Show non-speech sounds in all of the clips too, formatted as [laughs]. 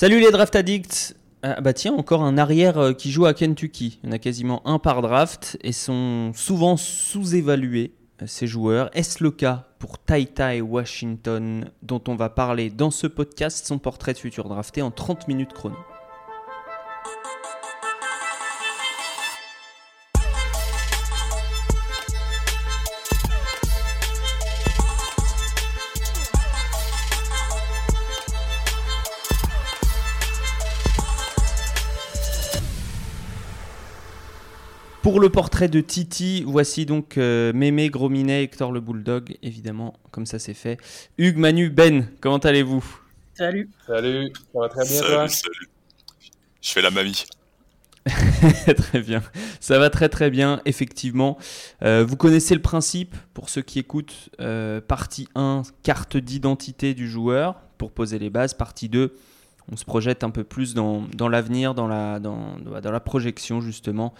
Salut les draft addicts ah bah tiens, encore un arrière euh, qui joue à Kentucky. Il y en a quasiment un par draft et sont souvent sous-évalués, euh, ces joueurs. Est-ce le cas pour Tai Tai Washington, dont on va parler dans ce podcast, son portrait de futur drafté en 30 minutes chrono? Pour le portrait de Titi, voici donc euh, Mémé, Grominet, Hector le Bulldog, évidemment, comme ça c'est fait. Hugues, Manu, Ben, comment allez-vous? Salut. Salut, ça va très bien salut, toi? Salut, Je fais la mamie. [laughs] très bien, ça va très très bien, effectivement. Euh, vous connaissez le principe, pour ceux qui écoutent, euh, partie 1, carte d'identité du joueur, pour poser les bases, partie 2, on se projette un peu plus dans, l'avenir, dans la, dans, la projection justement,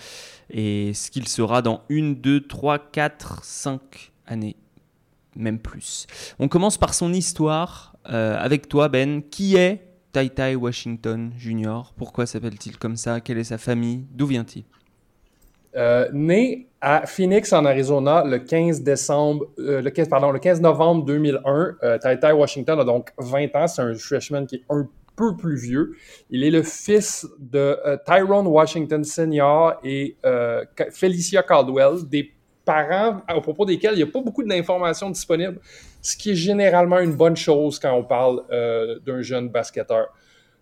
et ce qu'il sera dans une, deux, trois, quatre, cinq années, même plus. On commence par son histoire euh, avec toi Ben. Qui est Tai Tai Washington Jr. Pourquoi s'appelle-t-il comme ça? Quelle est sa famille? D'où vient-il? Euh, né à Phoenix, en Arizona, le 15 décembre, euh, le 15, pardon, le 15 novembre 2001. Euh, Tai Tai Washington a donc 20 ans. C'est un freshman qui est un peu plus vieux. Il est le fils de euh, Tyrone Washington Sr. et euh, Felicia Caldwell, des parents à propos desquels il n'y a pas beaucoup d'informations disponibles, ce qui est généralement une bonne chose quand on parle euh, d'un jeune basketteur.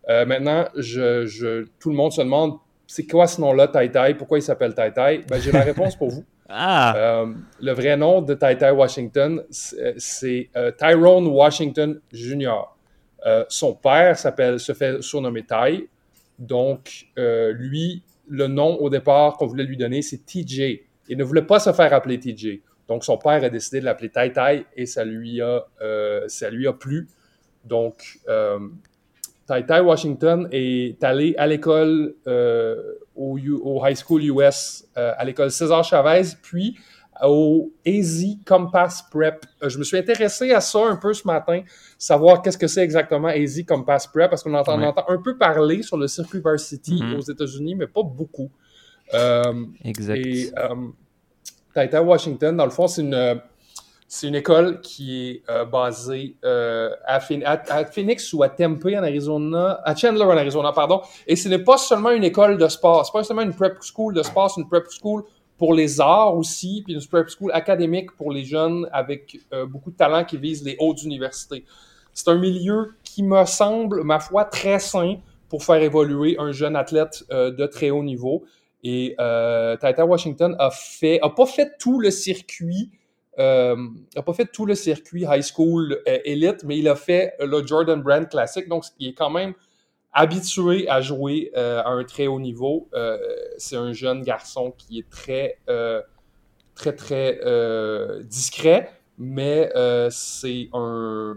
maintenant, je, tout le monde se demande c'est quoi ce nom-là, Tai Tai? Pourquoi il s'appelle Tai Tai? Ben, j'ai la [laughs] réponse pour vous. Ah. le vrai nom de Tai Tai Washington, c'est Tyrone Washington Jr. Euh, son père s'appelle, se fait surnommer Tai. Donc, euh, lui, le nom au départ qu'on voulait lui donner, c'est TJ. Il ne voulait pas se faire appeler TJ. Donc, son père a décidé de l'appeler Tai Tai et ça lui a, euh, lui a plu. Donc, Tai Tai Washington est allé à l'école au, au, High School US, à l'école César Chavez, puis au Easy Compass Prep. Euh, je me suis intéressé à ça un peu ce matin, savoir qu'est-ce que c'est exactement Easy Compass Prep, parce qu'on entend, entend, un peu parler sur le circuit varsity mm-hmm. aux États-Unis, mais pas beaucoup. Euh, exact. Et euh, Washington, dans le fond, c'est une, c'est une école qui est euh, basée à, Phoenix ou à Tempe en Arizona, à Chandler en Arizona, pardon. Et ce n'est pas seulement une école de sport, c'est pas seulement une prep school de sport, c'est une prep school pour les arts aussi, puis une prep school académique pour les jeunes avec euh, beaucoup de talent qui visent les hautes universités. C'est un milieu qui me semble, ma foi, très sain pour faire évoluer un jeune athlète euh, de très haut niveau. Et euh, Washington a fait, a pas fait tout le circuit, euh, a pas fait tout le circuit high school élite, mais il a fait le Jordan Brand Classic, donc ce qui est quand même habitué à jouer euh, à un très haut niveau. Euh, c'est un jeune garçon qui est très, euh, très, très discret, mais c'est un.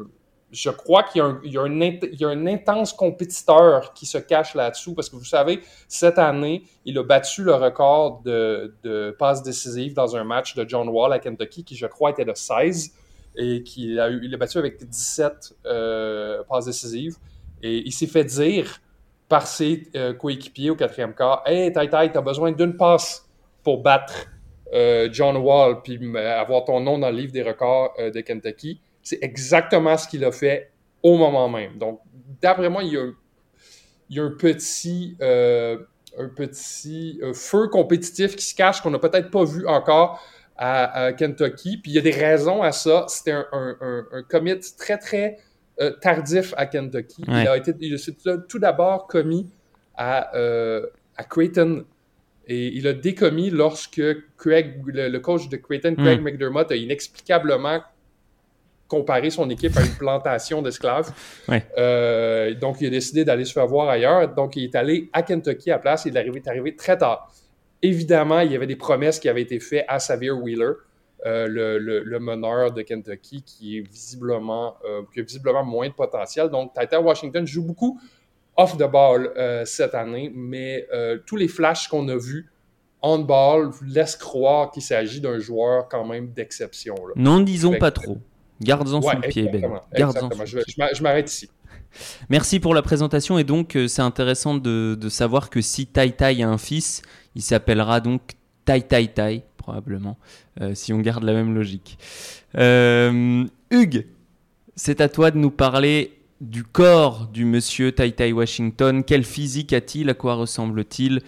Je crois qu'il y, a un, intense compétiteur qui se cache là-dessous parce que vous savez, cette année, il a battu le record de, passes décisives dans un match de John Wall à Kentucky qui, je crois, était de 16 et qu'il a, eu, il a battu avec 17 passes décisives. Et il s'est fait dire par ses euh, coéquipiers au quatrième quart Hey, Tai Tai, t'as besoin d'une passe pour battre euh, John Wall puis avoir ton nom dans le livre des records euh, de Kentucky. C'est exactement ce qu'il a fait au moment même. Donc, d'après moi, il y a, un petit, un petit feu compétitif qui se cache qu'on n'a peut-être pas vu encore à, Kentucky. Puis il y a des raisons à ça. C'était un commit très, très euh, tardif à Kentucky. Il a été, il s'est tout d'abord commis à, euh, à Creighton et il a décommis lorsque Craig, le, coach de Creighton, Craig hmm. McDermott, a inexplicablement comparé son équipe à une plantation d'esclaves. Euh, donc, il a décidé d'aller se faire voir ailleurs. Donc, il est allé à Kentucky à place. Il est arrivé, est arrivé très tard. Évidemment, il y avait des promesses qui avaient été faites à Xavier Wheeler. Euh, le, meneur de Kentucky qui, est visiblement, euh, qui a visiblement moins de potentiel. Donc, Tata Washington joue beaucoup off the ball euh, cette année, mais tous les flashs qu'on a vus on ball laissent croire qu'il s'agit d'un joueur quand même d'exception. Non, disons pas trop. Garde-en sous le pied, Ben. Garde-en Je, m'arrête ici. Merci pour la présentation. Et donc, c'est intéressant de, savoir que si Tai Tai a un fils, il s'appellera donc Tai Tai Tai, probablement, euh, si on garde la même logique. Euh, Hugues, c'est à toi de nous parler du corps du monsieur Tai Tai Washington. Quel physique a-t-il? À quoi ressemble-t-il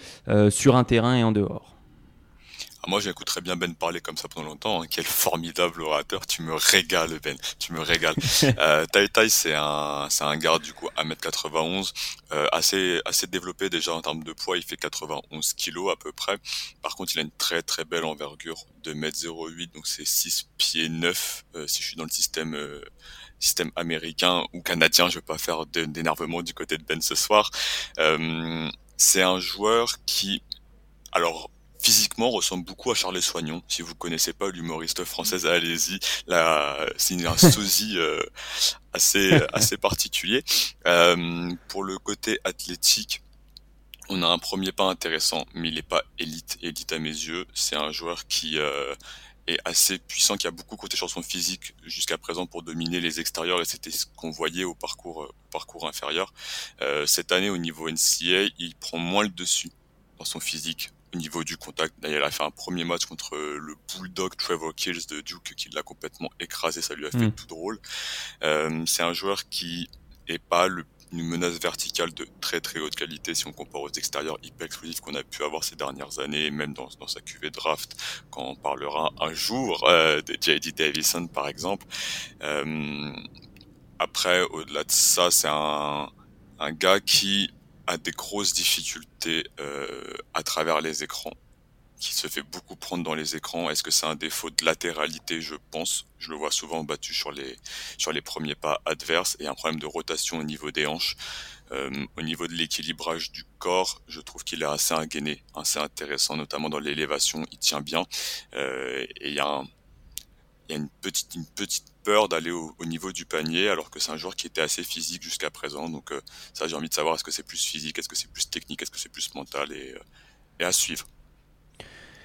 sur un terrain et en dehors? Ah, moi, j'écouterais bien Ben parler comme ça pendant longtemps. Hein. Quel formidable orateur. Tu me régales, Ben. Tu me régales. [laughs] euh, tai Tai, c'est un, c'est un garde, du coup, 1m91, euh, assez, assez développé déjà en termes de poids. Il fait 91 kilos à peu près. Par contre, il a une très, très belle envergure de 1m08, donc c'est 6 pieds 9, euh, si je suis dans le système, euh, système américain ou canadien. Je vais pas faire d'énervement du côté de Ben ce soir. Euh, c'est un joueur qui, alors, physiquement ressemble beaucoup à Charles Soignon. Si vous connaissez pas l'humoriste française, allez-y. Là, c'est un sosie euh, assez [laughs] assez particulier. Euh, pour le côté athlétique, on a un premier pas intéressant, mais il n'est pas élite élite à mes yeux. C'est un joueur qui euh, est assez puissant, qui a beaucoup compté sur son physique jusqu'à présent pour dominer les extérieurs, et c'était ce qu'on voyait au parcours au parcours inférieur. cette année, au niveau NCA, il prend moins le dessus dans son physique au niveau du contact. D'ailleurs, il a fait un premier match contre le Bulldog Trevor Kills de Duke qui l'a complètement écrasé, ça lui a fait mm. tout drôle. Euh, c'est un joueur qui est pas le, une menace verticale de très très haute qualité si on compare aux extérieurs hyper explosifs qu'on a pu avoir ces dernières années, même dans, dans sa QV draft, quand on parlera un jour euh, de J.D. Davison par exemple. Euh, après, au-delà de ça, c'est un, un gars qui a des grosses difficultés euh, à travers les écrans, qui se fait beaucoup prendre dans les écrans. Est-ce que c'est un défaut de latéralité? Je pense. Je le vois souvent battu sur les sur les premiers pas adverses et un problème de rotation au niveau des hanches. Euh, au niveau de l'équilibrage du corps, je trouve qu'il est assez ingainé, assez intéressant, notamment dans l'élévation. Il tient bien euh, et il y a il y a une petite, une petite peur d'aller au, niveau du panier, alors que c'est un joueur qui était assez physique jusqu'à présent. Donc euh, ça, j'ai envie de savoir est-ce que c'est plus physique, est-ce que c'est plus technique, est-ce que c'est plus mental et, euh, à suivre.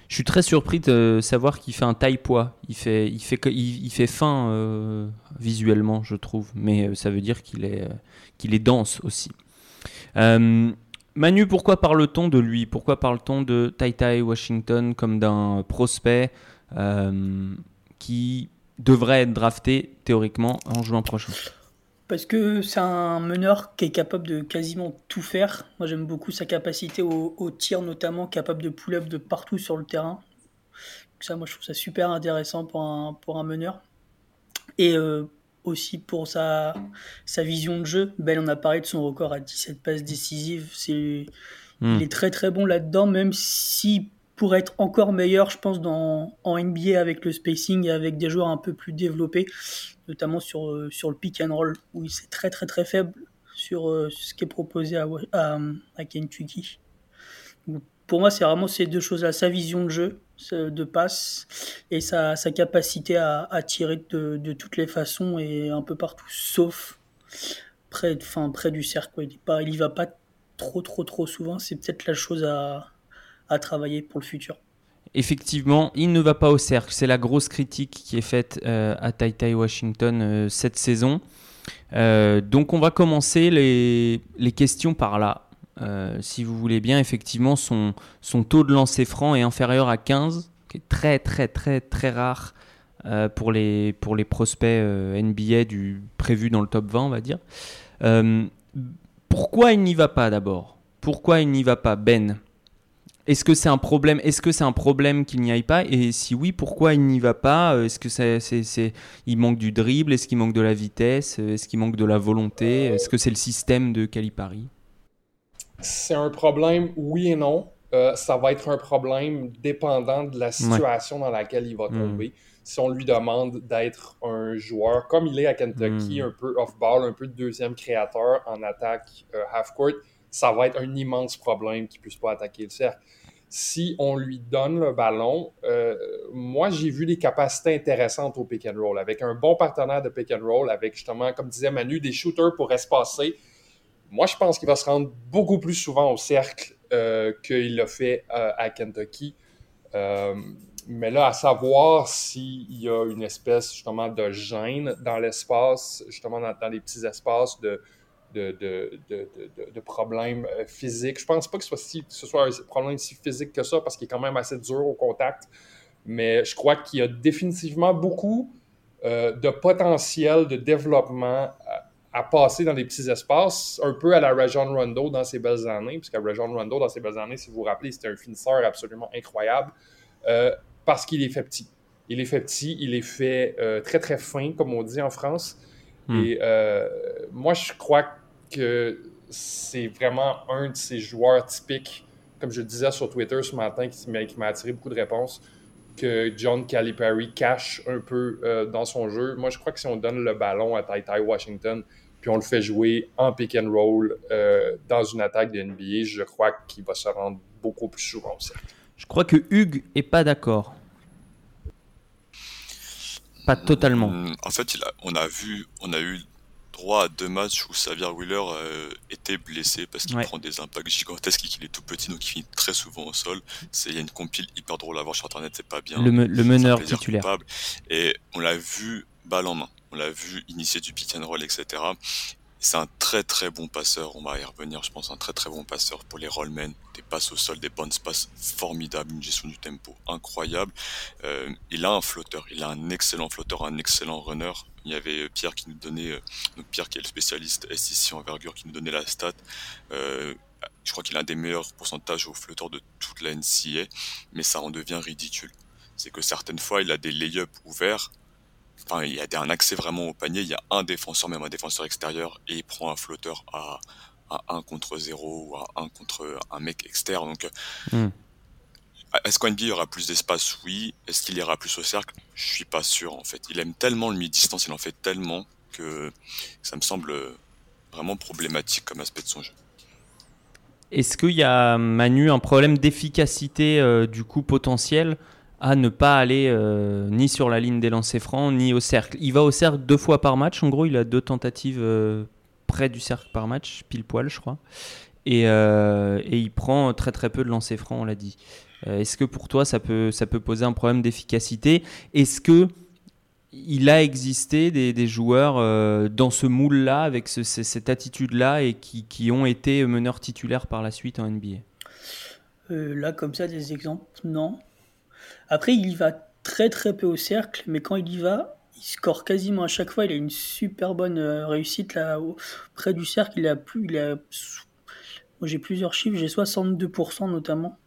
Je suis très surpris de savoir qu'il fait un taille poids. Il fait, il fait, il, fait fin euh, visuellement, je trouve, mais ça veut dire qu'il est, qu'il est dense aussi. Manu, pourquoi parle-t-on de lui? Pourquoi parle-t-on de Tai Tai Washington comme d'un prospect qui devrait être drafté théoriquement en juin prochain parce que c'est un meneur qui est capable de quasiment tout faire. Moi, j'aime beaucoup sa capacité au, tir, notamment capable de pull-up de partout sur le terrain. ça, moi, je trouve ça super intéressant pour un, pour un meneur. Et euh, aussi pour sa, sa vision de jeu. Ben, on a parlé de son record à 17 passes décisives. C'est, Il hmm. est très très bon là-dedans, même si pour être encore meilleur, je pense, dans, en NBA avec le spacing et avec des joueurs un peu plus développés, notamment sur, euh, sur le pick and roll, où il est très très très faible sur euh, ce qui est proposé à, à, Kentucky. pour moi, c'est vraiment ces deux choses-là, sa vision de jeu, de passe, et sa, sa capacité à, à tirer de, de, toutes les façons et un peu partout, sauf près, près du cercle. Il, y va pas trop trop trop souvent, c'est peut-être la chose à à travailler pour le futur. Effectivement, il ne va pas au cercle. C'est la grosse critique qui est faite euh, à Tai Tai Washington euh, cette saison. Euh, donc on va commencer les, questions par là. si vous voulez bien, effectivement, son, son taux de lancer franc est inférieur à 15, qui est très très très très rare pour, les, pour les prospects NBA du, prévus dans le top 20, on va dire. pourquoi il n'y va pas d'abord? Pourquoi il n'y va pas, Ben est-ce que c'est un problème Est-ce que c'est un problème qu'il n'y aille pas? Et si oui, pourquoi il n'y va pas? Euh, Est-ce que c'est, c'est, il manque du dribble? Est-ce qu'il manque de la vitesse? Est-ce qu'il manque de la volonté? Est-ce que c'est le système de Calipari? C'est un problème, oui et non. Euh, ça va être un problème dépendant de la situation dans laquelle il va hmm. tomber. Si on lui demande d'être un joueur comme il est à Kentucky, hmm. un peu off-ball, un peu de deuxième créateur en attaque euh, half-court, ça va être un immense problème qu'il ne puisse pas attaquer le cercle si on lui donne le ballon, euh, moi j'ai vu des capacités intéressantes au pick and roll. Avec un bon partenaire de pick and roll, avec justement, comme disait Manu, des shooters pour espacer. Moi je pense qu'il va se rendre beaucoup plus souvent au cercle euh, qu'il l'a fait euh, à Kentucky. mais là, à savoir s'il y a une espèce justement de gêne dans l'espace, justement dans, les petits espaces de, de, problèmes euh, physiques. Je pense pas que ce soit, ce soit un problème si physique que ça, parce qu'il est quand même assez dur au contact. Mais je crois qu'il y a définitivement beaucoup euh, de potentiel de développement à, passer dans les petits espaces, un peu à la Rajon Rondo dans ses belles années, puisque Rajon Rondo dans ses belles années, si vous vous rappelez, c'était un finisseur absolument incroyable. Euh, parce qu'il est fait petit. Il est fait petit, il est fait très très fin, comme on dit en France. Hmm. Et euh, moi, je crois que c'est vraiment un de ces joueurs typiques, comme je le disais sur Twitter ce matin, qui m'a attiré beaucoup de réponses, que John Calipari cache un peu euh, dans son jeu. Moi, je crois que si on donne le ballon à Tai Tai Washington, puis on le fait jouer en pick and roll dans une attaque de NBA, je crois qu'il va se rendre beaucoup plus souvent au cercle. Je crois que Hugues est pas d'accord. Pas totalement. Mm, en fait, il a, on a vu, on a eu droit à deux matchs où Xavier Wheeler euh, était blessé parce qu'il prend des impacts gigantesques et qu'il est tout petit, donc il finit très souvent au sol. Il y a une compile hyper drôle à voir sur Internet, c'est pas bien. Le, meneur titulaire. Et on l'a vu balle en main. On l'a vu initier du pick and roll, etc. C'est un très très bon passeur, on va y revenir, je pense, un très très bon passeur pour les rollmen, des passes au sol, des bonnes passes formidables, une gestion du tempo incroyable. Euh, il a un flotteur, il a un excellent flotteur, un excellent runner. Il y avait Pierre qui nous donnait, euh, donc Pierre qui est le spécialiste S envergure, qui nous donnait la stat. Euh, je crois qu'il a un des meilleurs pourcentages au flotteur de toute la NCA, mais ça en devient ridicule. C'est que certaines fois, il a des lay-ups ouverts, enfin, il y a un accès vraiment au panier, il y a un défenseur, même un défenseur extérieur, et il prend un flotteur à, à 1 contre 0 ou à 1 contre un mec externe. Donc, hmm. est-ce qu'en NBA il y aura plus d'espace? Oui. Est-ce qu'il ira plus au cercle? Je suis pas sûr en fait. Il aime tellement le mi-distance, il en fait tellement que ça me semble vraiment problématique comme aspect de son jeu. Est-ce qu'il y a, Manu, un problème d'efficacité euh, du coup potentiel? À ne pas aller euh, ni sur la ligne des lancers francs ni au cercle. Il va au cercle deux fois par match. En gros, il a deux tentatives euh, près du cercle par match, pile poil, je crois. Et, euh, et il prend très très peu de lancers francs, on l'a dit. Est-ce que pour toi, ça peut, ça peut poser un problème d'efficacité? Est-ce que il a existé des, joueurs dans ce moule-là, avec cette attitude-là, et qui, ont été meneurs titulaires par la suite en NBA Là, comme ça, des exemples, non. Après, il y va très très peu au cercle, mais quand il y va, il score quasiment à chaque fois. Il a une super bonne euh, réussite là près du cercle. Il a plus, il a, j'ai plusieurs chiffres, j'ai 62% notamment.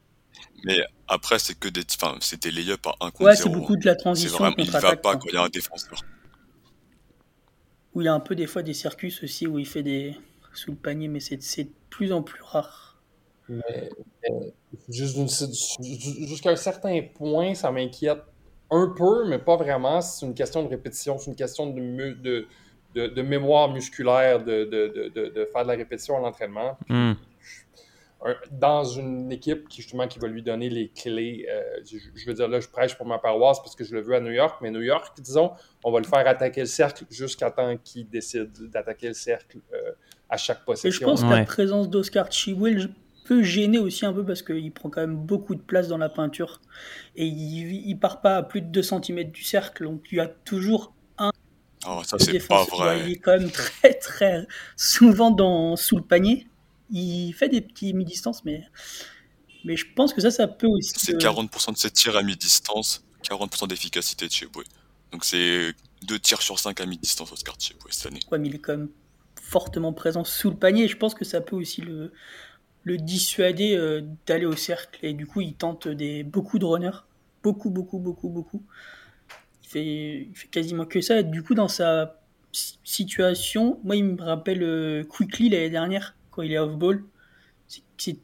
Mais après, c'est que des, enfin, c'est des lay à 1 contre Ouais, c'est beaucoup de la transition. Vraiment, il va pas quand il y a un défenseur. Où il y a un peu des fois des circus aussi où il fait des sous le panier, mais c'est de plus en plus rare. Mais, jusqu'à un certain point, ça m'inquiète un peu, mais pas vraiment. C'est une question de répétition, c'est une question de, de, de, mémoire musculaire, de, de, faire de la répétition à l'entraînement. Hmm. Dans une équipe qui, justement, qui va lui donner les clés, euh, je, veux dire, là, je prêche pour ma paroisse parce que je le veux à New York, mais New York, disons, on va le faire attaquer le cercle jusqu'à temps qu'il décide d'attaquer le cercle euh, à chaque possession. Et je pense que la présence d'Oscar Chiwell gêner aussi un peu parce qu'il prend quand même beaucoup de place dans la peinture et il, il part pas à plus de 2 cm du cercle, donc il y a toujours un oh, ça c'est pas vrai. Il est quand même très très souvent dans, sous le panier. Il fait des petits mi-distance, mais, mais je pense que ça, ça peut aussi. C'est 40% de ses tirs à mi-distance, 40% d'efficacité de chez Boué. Donc c'est 2 tirs sur 5 à mi-distance Oscar Cheboué cette année. Ouais, mais il est quand même fortement présent sous le panier. Je pense que ça peut aussi le, le dissuader euh, d'aller au cercle. Et du coup, il tente des, beaucoup de runners. Beaucoup, beaucoup, beaucoup, beaucoup. Il fait, quasiment que ça. Et du coup, dans sa situation, moi, il me rappelle euh, Quickly l'année dernière, quand il est off-ball. C'est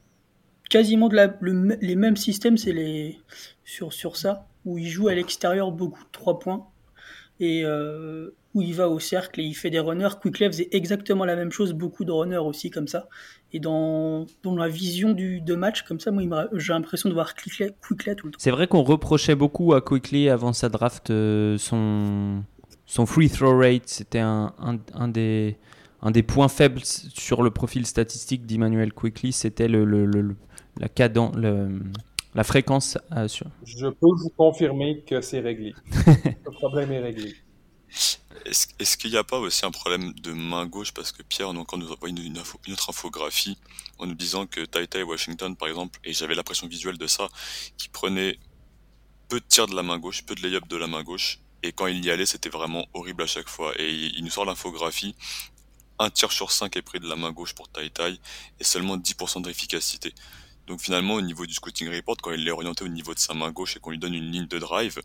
quasiment de la, les mêmes systèmes c'est les, sur, sur ça, où il joue à l'extérieur beaucoup de 3 points. Et euh, où il va au cercle et il fait des runners. Quickly faisait exactement la même chose, beaucoup de runners aussi comme ça. Et dans, dans la vision du, de match, comme ça, moi, j'ai l'impression de voir Quickly, tout le temps. C'est vrai qu'on reprochait beaucoup à Quickly avant sa draft euh, son, son free throw rate. C'était un, un, des, un des points faibles sur le profil statistique d'Emmanuel Quickly. C'était le, le, la cadence, le, La fréquence sur... Je peux vous confirmer que c'est réglé. [laughs] le problème est réglé. Est-ce qu'il n'y a pas aussi un problème de main gauche? Parce que Pierre nous, envoie une, une, autre infographie en nous disant que Tai Washington, par exemple, et j'avais l'impression visuelle de ça, qui prenait peu de tirs de la main gauche, peu de lay-up de la main gauche, et quand il y allait, c'était vraiment horrible à chaque fois. Et il nous sort l'infographie, un tir sur cinq est pris de la main gauche pour Tai et seulement 10% d'efficacité. Donc finalement, au niveau du scouting report, quand il est orienté au niveau de sa main gauche et qu'on lui donne une ligne de drive,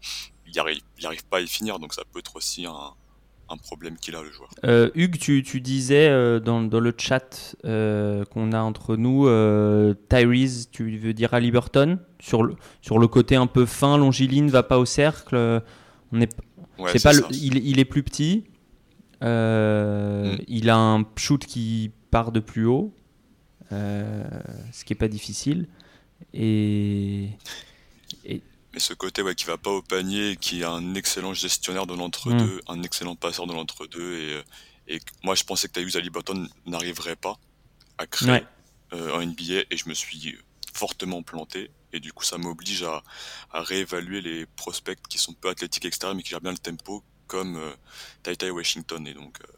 il arrive, il arrive pas à y finir. Donc ça peut être aussi un, un problème qu'il a le joueur. Euh, Hugues, tu, tu disais euh, dans, dans, le chat euh, qu'on a entre nous, euh, Tyrese, tu veux dire à Liberton, sur le, sur le côté un peu fin, longiligne, va pas au cercle. on est, c'est pas il, il, est plus petit. Mm. Il a un shoot qui part de plus haut, ce qui est pas difficile. Et, et mais ce côté ouais, qui va pas au panier, qui est un excellent gestionnaire de l'entre-deux, mm. un excellent passeur de l'entre-deux. Et, euh, et, moi, je pensais que Tyus Haliburton n'arriverait pas à créer euh, un NBA et je me suis fortement planté. Et du coup, ça m'oblige à, à, réévaluer les prospects qui sont peu athlétiques extérieurs mais qui gèrent bien le tempo, comme euh, Washington. Et donc, euh,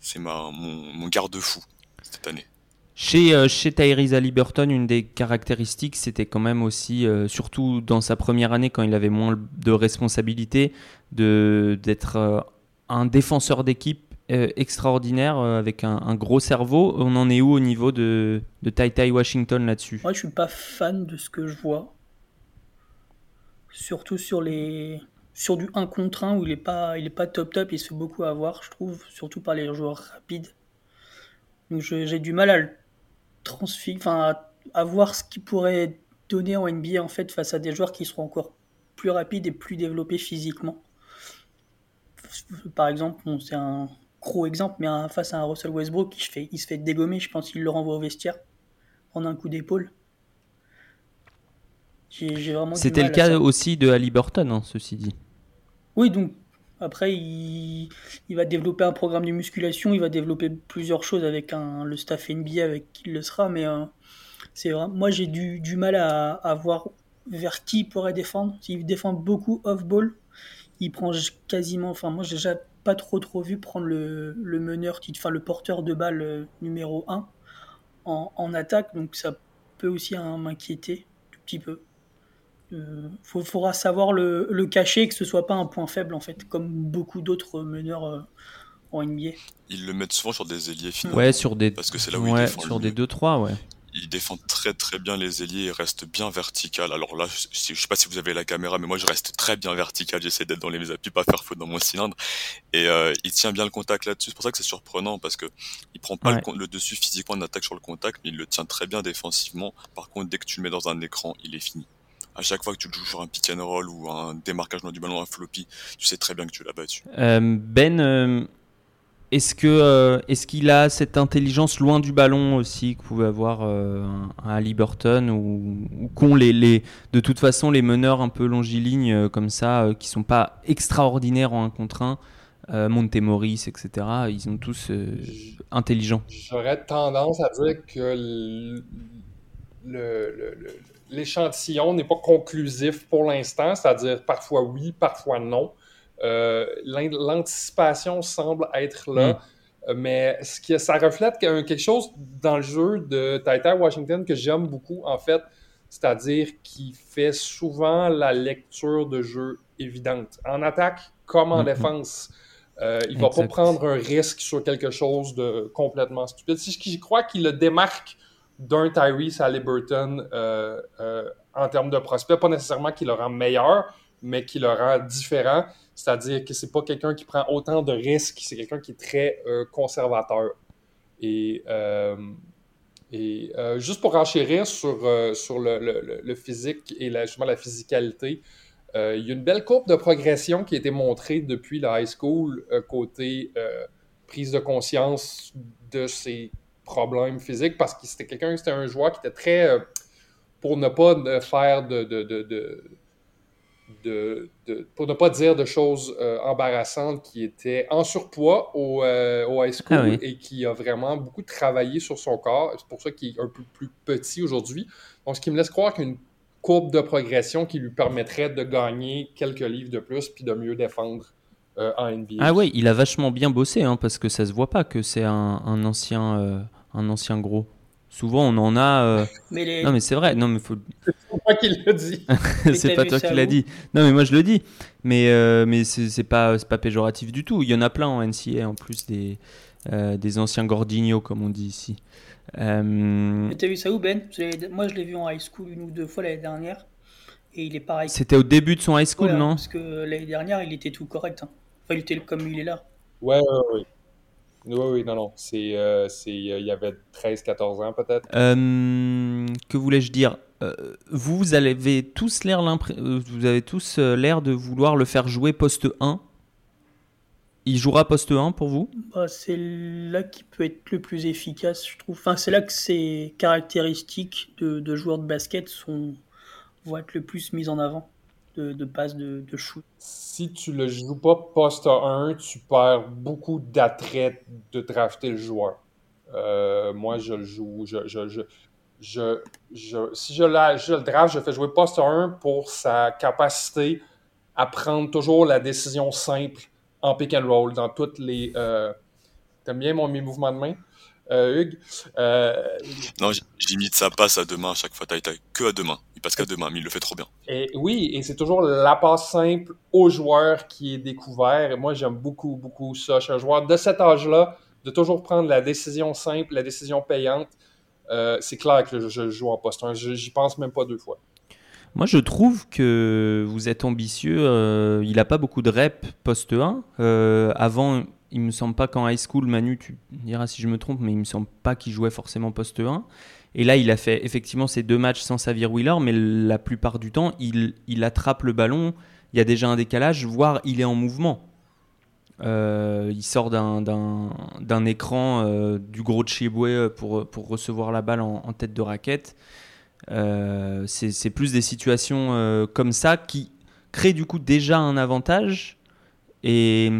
c'est mon, mon garde-fou cette année. Chez, euh, chez Tyrese Halliburton, une des caractéristiques, c'était quand même aussi, euh, surtout dans sa première année, quand il avait moins de responsabilités, d'être euh, un défenseur d'équipe extraordinaire avec un, gros cerveau. On en est où au niveau de, de Tai Washington là-dessus? Moi, je suis pas fan de ce que je vois. Surtout sur les sur du 1 contre 1 où il est pas pas top top, il se fait beaucoup avoir, je trouve, surtout par les joueurs rapides. Donc j'ai du mal à le enfin, à, voir ce qu'il pourrait donner en NBA en fait face à des joueurs qui seront encore plus rapides et plus développés physiquement. Par exemple, c'est un gros exemple, mais face à un Russell Westbrook, il se fait, il se fait dégommer, je pense qu'il le renvoie au vestiaire en un coup d'épaule. C'était le cas aussi de Ali Burton, hein, ceci dit. Oui, donc après, il, va développer un programme de musculation, il va développer plusieurs choses avec un, le staff NBA avec qui il le sera, mais euh, c'est vrai. Moi, j'ai du, mal à, voir vers qui il pourrait défendre. S'il défend beaucoup off-ball, il prend quasiment. Enfin, moi, j'ai déjà pas trop trop vu prendre le, meneur, enfin le porteur de balle euh, numéro 1 en, attaque, donc ça peut aussi m'inquiéter un petit peu. Il euh, faudra savoir le, le, cacher, que ce soit pas un point faible en fait, comme beaucoup d'autres meneurs euh, en NBA. Ils le mettent souvent sur des ailiers finalement. Ouais, sur des parce que c'est là où ouais, sur des 2-3, ouais. Il défend très très bien les ailiers et reste bien vertical. Alors là, je, je sais pas si vous avez la caméra, mais moi je reste très bien vertical. J'essaie d'être dans les appuis, pas faire faute dans mon cylindre. Et euh, il tient bien le contact là-dessus. C'est pour ça que c'est surprenant parce que il prend pas le, le, dessus physiquement en attaque sur le contact, mais il le tient très bien défensivement. Par contre, dès que tu le mets dans un écran, il est fini à chaque fois que tu joues sur un pick and roll ou un démarquage du ballon, un floppy, tu sais très bien que tu l'as battu. Euh, ben, euh, est-ce que euh, est-ce qu'il a cette intelligence loin du ballon aussi que pouvait avoir un, Ali Burton ou, ou qu'ont les, les, de toute façon les meneurs un peu longilignes comme ça qui sont pas extraordinaires en un contre un Montemoris, etc. Ils sont tous intelligents. J'aurais tendance à dire que le, le, le l'échantillon n'est pas conclusif pour l'instant, c'est-à-dire parfois oui, parfois non. Euh, l'anticipation semble être là, hmm. mais ce qui, ça reflète quelque chose dans le jeu de Taita Washington que j'aime beaucoup, en fait, c'est-à-dire qu'il fait souvent la lecture de jeu évidente. En attaque comme en hmm. défense. Euh, il ne va pas prendre un risque sur quelque chose de complètement stupide. C'est ce qui, je crois, qu'il le démarque d'un Tyrese Halliburton euh, euh, en termes de prospect. Pas nécessairement qu'il le rend meilleur, mais qu'il le rend différent. C'est-à-dire que c'est pas quelqu'un qui prend autant de risques, c'est quelqu'un qui est très euh, conservateur. Et, et juste pour enchérir sur, sur le, le, physique et justement la physicalité, il y a une belle courbe de progression qui a été montrée depuis la high school côté prise de conscience de ses problème physique parce que c'était quelqu'un, c'était un joueur qui était très. Euh, pour ne pas faire de. de, pour ne pas dire de choses euh, embarrassantes, qui était en surpoids au, euh, au high school ah et qui a vraiment beaucoup travaillé sur son corps. C'est pour ça qu'il est un peu plus petit aujourd'hui. Donc, ce qui me laisse croire qu'une courbe de progression qui lui permettrait de gagner quelques livres de plus puis de mieux défendre euh, en NBA. Ah ouais, il a vachement bien bossé hein, parce que ça se voit pas que c'est un, un ancien, un ancien gros. Souvent, on en a. euh, [laughs] Mais les... Non, mais c'est vrai. Non, mais faut. C'est pas qu'il l'a dit. c'est pas toi qui [laughs] l'as dit. Non, mais moi je le dis. Mais, euh, mais c'est pas, c'est pas péjoratif du tout. Il y en a plein en NCA en plus des, euh, des anciens Gordinho, comme on dit ici. Euh, Mais t'as vu ça où, Ben? Moi, je l'ai vu en high school une ou deux fois l'année dernière. Et il est pareil. C'était au début de son high school, Voilà, non? Parce que l'année dernière, il était tout correct. hein. Enfin, il était comme il est là. Ouais, ouais, ouais. Oui, oui, non, non. C'est, euh, c'est, euh, il y avait 13-14 ans peut-être. Euh, que voulais-je dire? Euh, Vous avez tous l'air l'impré- vous avez tous l'air de vouloir le faire jouer poste 1. Il jouera poste 1 pour vous? Bah, c'est là qu'il peut être le plus efficace, je trouve. Enfin, c'est là que ses caractéristiques de, de joueur de basket sont, vont être le plus mises en avant. De, de passe, de, de shoot. Si tu le joues pas poste 1, tu perds beaucoup d'attrait de drafter le joueur. Euh, moi, je le joue. Je, je, je, je, je- si je, la, je le draft, je fais jouer poste 1 pour sa capacité à prendre toujours la décision simple en pick and roll dans toutes les. Euh... T'aimes bien mon, mes mouvements de main, euh, Hugues? Euh, Non, j'imite sa passe à deux mains à chaque fois. Taï, que à deux mains. Deux mains, mais il le fait trop bien. Et oui, et c'est toujours la passe simple au joueur qui est découvert. Et moi, j'aime beaucoup, beaucoup ça. Je suis un joueur de cet âge-là, de toujours prendre la décision simple, la décision payante. Euh, c'est clair que je, je joue en poste 1. Je- J'y pense même pas deux fois. Moi, je trouve que vous êtes ambitieux. euh, il n'a pas beaucoup de reps poste 1. Euh, avant, il me semble pas qu'en high school, Manu, tu me diras si je me trompe, mais il me semble pas qu'il jouait forcément poste 1. Et là, il a fait effectivement ces deux matchs sans Xavier Wheeler, mais la plupart du temps, il, attrape le ballon. Il y a déjà un décalage, voire il est en mouvement. Euh, il sort d'un- écran euh, du gros Chiboué pour, pour recevoir la balle en, tête de raquette. Euh, c'est plus des situations euh, comme ça qui créent du coup déjà un avantage. Et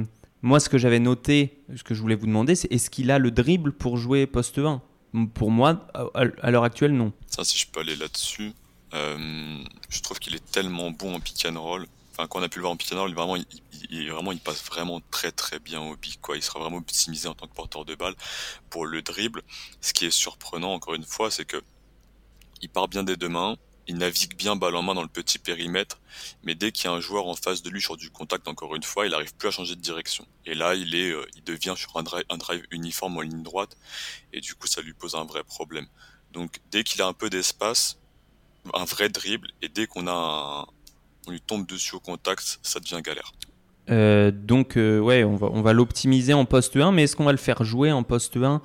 moi, ce que j'avais noté, ce que je voulais vous demander, c'est est-ce qu'il a le dribble pour jouer poste 1 Pour moi, à, l'heure actuelle, non. Ça, si je peux aller là-dessus, euh, je trouve qu'il est tellement bon en pick and roll. Enfin, quand on a pu le voir en pick and roll, il, vraiment, il, vraiment, il passe vraiment très très bien au. Quoi. Il sera vraiment optimisé en tant que porteur de balle pour le dribble. Ce qui est surprenant, encore une fois, c'est que il part bien des deux mains, il navigue bien balle en main dans le petit périmètre, mais dès qu'il y a un joueur en face de lui sur du contact, encore une fois, il n'arrive plus à changer de direction. Et là, il est, euh, il devient sur un drive, un drive uniforme en ligne droite, et du coup, ça lui pose un vrai problème. Donc, dès qu'il a un peu d'espace, un vrai dribble, et dès qu'on a on lui tombe dessus au contact, ça devient galère. Euh, donc, euh, ouais, on va, on va l'optimiser en poste 1, mais est-ce qu'on va le faire jouer en poste 1,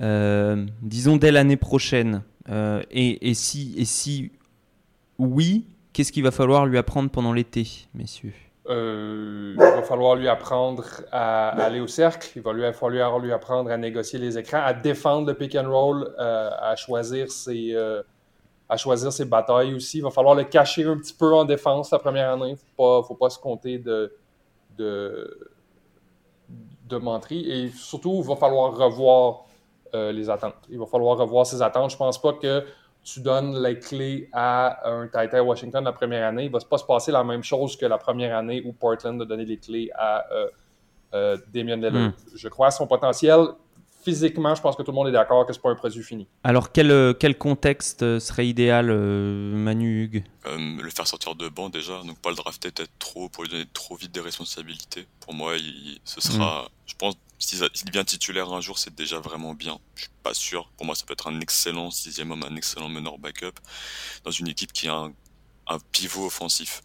euh, disons, dès l'année prochaine et, et si, et si oui, qu'est-ce qu'il va falloir lui apprendre pendant l'été, messieurs? Euh, il va falloir lui apprendre à, aller au cercle. Il va lui falloir lui apprendre à négocier les écrans, à défendre le pick and roll, euh, à choisir ses, euh, à choisir ses batailles aussi. Il va falloir le cacher un petit peu en défense la première année. Faut pas, faut pas se compter de, de. Et surtout, il va falloir revoir les attentes. Il va falloir revoir ses attentes. Je pense pas que tu donnes les clés à un Titan Washington la première année. Il va pas se passer la même chose que la première année où Portland a donné les clés à euh, euh, Damian Lillard. Mm. Je crois à son potentiel. Physiquement, je pense que tout le monde est d'accord que c'est pas un produit fini. Alors, quel, euh, quel contexte euh, serait idéal, euh, Manu Hugues Euh, le faire sortir de banc déjà, donc pas le drafter peut-être trop pour lui donner trop vite des responsabilités. Pour moi, il, ce sera, je pense, s'il devient titulaire un jour, c'est déjà vraiment bien. Je suis pas sûr. Pour moi, ça peut être un excellent sixième homme, un excellent meneur backup dans une équipe qui a un, pivot offensif.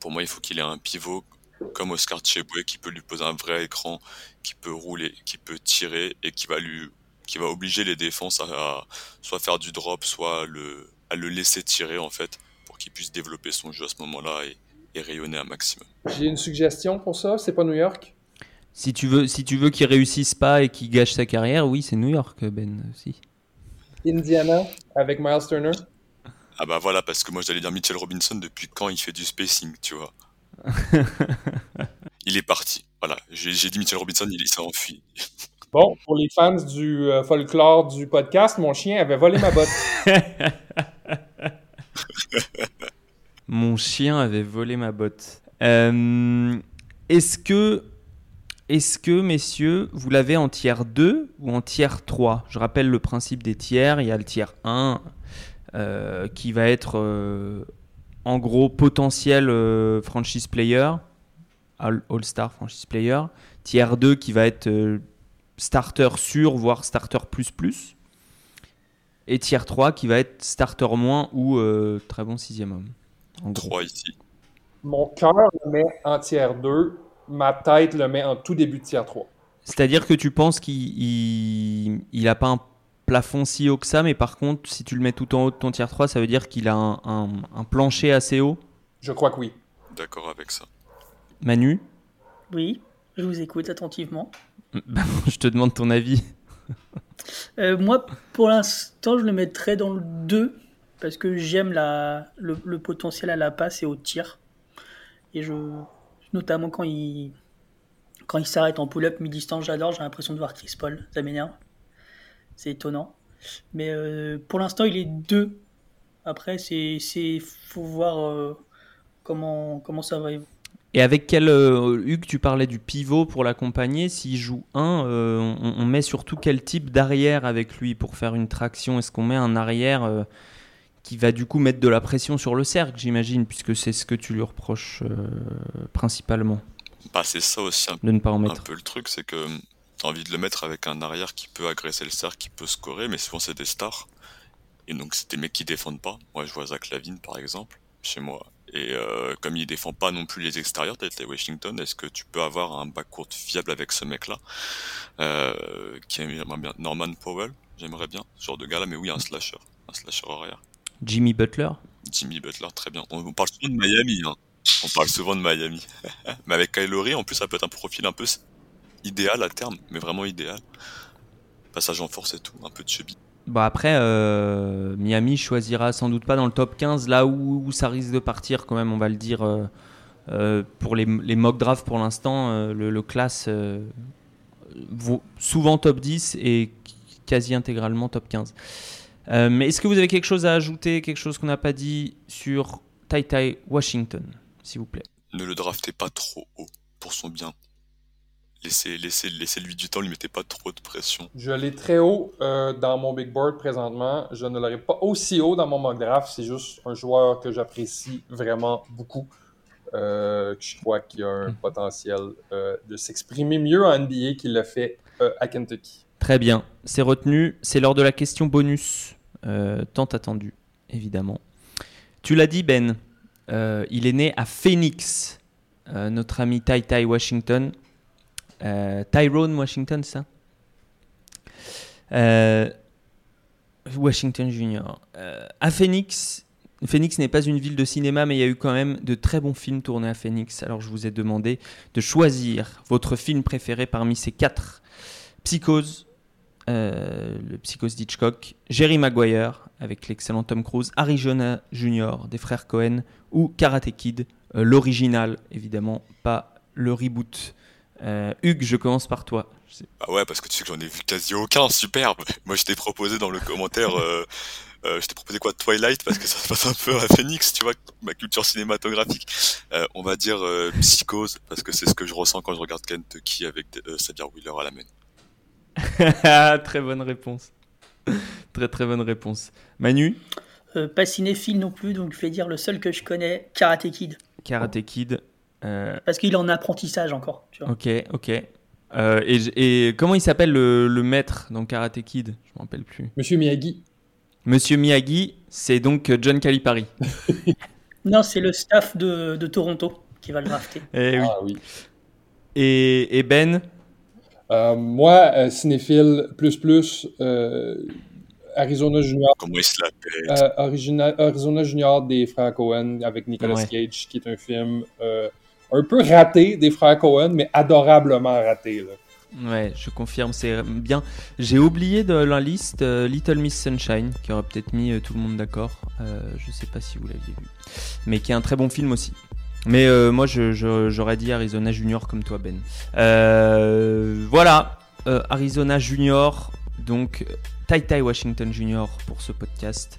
Pour moi, il faut qu'il ait un pivot comme Oscar Cheboué qui peut lui poser un vrai écran, qui peut rouler, qui peut tirer et qui va lui, qui va obliger les défenses à, à soit faire du drop, soit le, à le laisser tirer en fait pour qu'il puisse développer son jeu à ce moment-là et, et rayonner un maximum. J'ai une suggestion pour ça. C'est pas New York. Si tu veux, si tu veux qu'il réussisse pas et qu'il gâche sa carrière, oui, c'est New York, Ben aussi. Indiana avec Miles Turner. Ah bah voilà, parce que moi j'allais dire Mitchell Robinson depuis quand il fait du spacing, tu vois. [laughs] il est parti. Voilà, j'ai dit Mitchell Robinson, il s'est enfui. Bon, pour les fans du euh, folklore du podcast, mon chien avait volé ma botte. [laughs] Mon chien avait volé ma botte. Euh, est-ce que, est que, messieurs, vous l'avez en tiers 2 ou en tiers 3 Je rappelle le principe des tiers. Il y a le tiers 1 euh, qui va être en gros potentiel franchise player, all-star franchise player. Tiers 2 qui va être starter sûr, voire starter plus plus. Et tier 3 qui va être starter moins ou euh, très bon sixième homme. En 3 ici. Mon cœur le met en tier 2, ma tête le met en tout début de tier 3. C'est-à-dire que tu penses qu'il n'a pas un plafond si haut que ça, mais par contre, si tu le mets tout en haut de ton tier 3, ça veut dire qu'il a un, un, plancher assez haut? Je crois que oui. D'accord avec ça. Manu? Oui, je vous écoute attentivement. [laughs] je te demande ton avis. Euh, moi, pour l'instant, je le mettrais dans le 2 parce que j'aime la, le, potentiel à la passe et au tir. Et je, notamment quand il, quand s'arrête en pull-up mi-distance, j'adore. J'ai l'impression de voir Chris Paul. Ça m'énerve. C'est étonnant. Mais euh, pour l'instant, il est 2. Après, c'est faut voir euh, comment, ça va et avec quel. Euh, Hugues, tu parlais du pivot pour l'accompagner. S'il joue 1, euh, on, met surtout quel type d'arrière avec lui pour faire une traction? Est-ce qu'on met un arrière qui va du coup mettre de la pression sur le cercle, j'imagine, puisque c'est ce que tu lui reproches principalement bah, C'est ça aussi un, de ne pas en mettre. un peu le truc, c'est que tu as envie de le mettre avec un arrière qui peut agresser le cercle, qui peut scorer, mais souvent c'est des stars. Et donc c'est des mecs qui défendent pas. Moi je vois Zach Lavine par exemple, chez moi et euh, comme il défend pas non plus les extérieurs, peut-être les Washington, est-ce que tu peux avoir un backcourt fiable avec ce mec-là euh, Qui est bien Norman Powell, j'aimerais bien, ce genre de gars-là, mais oui, un slasher, un slasher arrière. Jimmy Butler Jimmy Butler, très bien. On, parle souvent de Miami, hein. On parle souvent de Miami. [laughs] mais avec Kyle Lowry, en plus, ça peut être un profil un peu idéal à terme, mais vraiment idéal. Passage en force et tout, un peu de chubby. Bon après, euh, Miami choisira sans doute pas dans le top 15, là où, ça risque de partir quand même, on va le dire, euh, euh, pour les, mock drafts pour l'instant, le, classe souvent top 10 et quasi intégralement top 15. Mais est-ce que vous avez quelque chose à ajouter, quelque chose qu'on n'a pas dit sur Tai Tai Washington, s'il vous plaît? Ne le draftez pas trop haut pour son bien laissez, laissez, laissez lui du temps, lui mettez pas trop de pression. Je l'ai très haut euh, dans mon big board présentement. Je ne l'aurai pas aussi haut dans mon mock draft. C'est juste un joueur que j'apprécie vraiment beaucoup. Euh, je crois qu'il a un hmm. potentiel euh, de s'exprimer mieux en NBA qu'il l'a fait à Kentucky. Très bien, c'est retenu. C'est lors de la question bonus, tant attendue, évidemment. Tu l'as dit, Ben, il est né à Phoenix, notre ami Tai Tai Washington. Euh, Tyrone Washington, ça euh, Washington Junior. Euh, à Phoenix, Phoenix n'est pas une ville de cinéma, mais il y a eu quand même de très bons films tournés à Phoenix. Alors je vous ai demandé de choisir votre film préféré parmi ces quatre. Psychose, le Psychose d'Hitchcock, Jerry Maguire avec l'excellent Tom Cruise, Arizona Junior des frères Cohen ou Karate Kid, l'original évidemment, pas le reboot. Euh, Hugues, je commence par toi. Ah ouais, parce que tu sais que j'en ai vu quasi aucun, superbe. Moi, je t'ai proposé dans le commentaire, euh, euh, je t'ai proposé quoi, Twilight, parce que ça se passe un peu à Phoenix, tu vois, ma culture cinématographique. Euh, on va dire euh, Psychose, parce que c'est ce que je ressens quand je regarde Kentucky avec euh, Sabir Wheeler à la main. [laughs] très bonne réponse. très très bonne réponse. Manu Pas cinéphile non plus, donc je vais dire le seul que je connais, Karate Kid. Karate Kid, euh, Parce qu'il est en apprentissage encore. Tu vois. Ok, ok. Euh, et, comment il s'appelle le, maître dans Karate Kid? Je ne me rappelle plus. Monsieur Miyagi. Monsieur Miyagi, c'est donc John Calipari. [laughs] non, c'est le staff de, Toronto qui va le drafter. Eh ah, oui. Et, Ben? Euh, Moi, cinéphile plus plus, Arizona Junior. Comment il se l'appelle Arizona Junior des frères Cohen avec Nicolas Cage, qui est un film un peu raté des frères Cohen, mais adorablement raté. Là. Ouais, je confirme, c'est bien. J'ai oublié de la liste euh, Little Miss Sunshine, qui aurait peut-être mis euh, tout le monde d'accord. Euh, je sais pas si vous l'aviez vu, mais qui est un très bon film aussi. Mais moi, j'aurais dit Arizona Junior comme toi, Ben. voilà, Arizona Junior, donc Tai Tai Washington Junior pour ce podcast.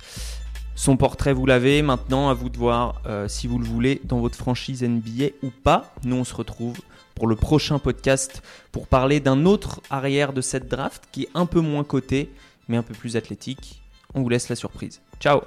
Son portrait, vous l'avez. Maintenant, à vous de voir euh, si vous le voulez dans votre franchise NBA ou pas. Nous, on se retrouve pour le prochain podcast pour parler d'un autre arrière de cette draft qui est un peu moins coté, mais un peu plus athlétique. On vous laisse la surprise. Ciao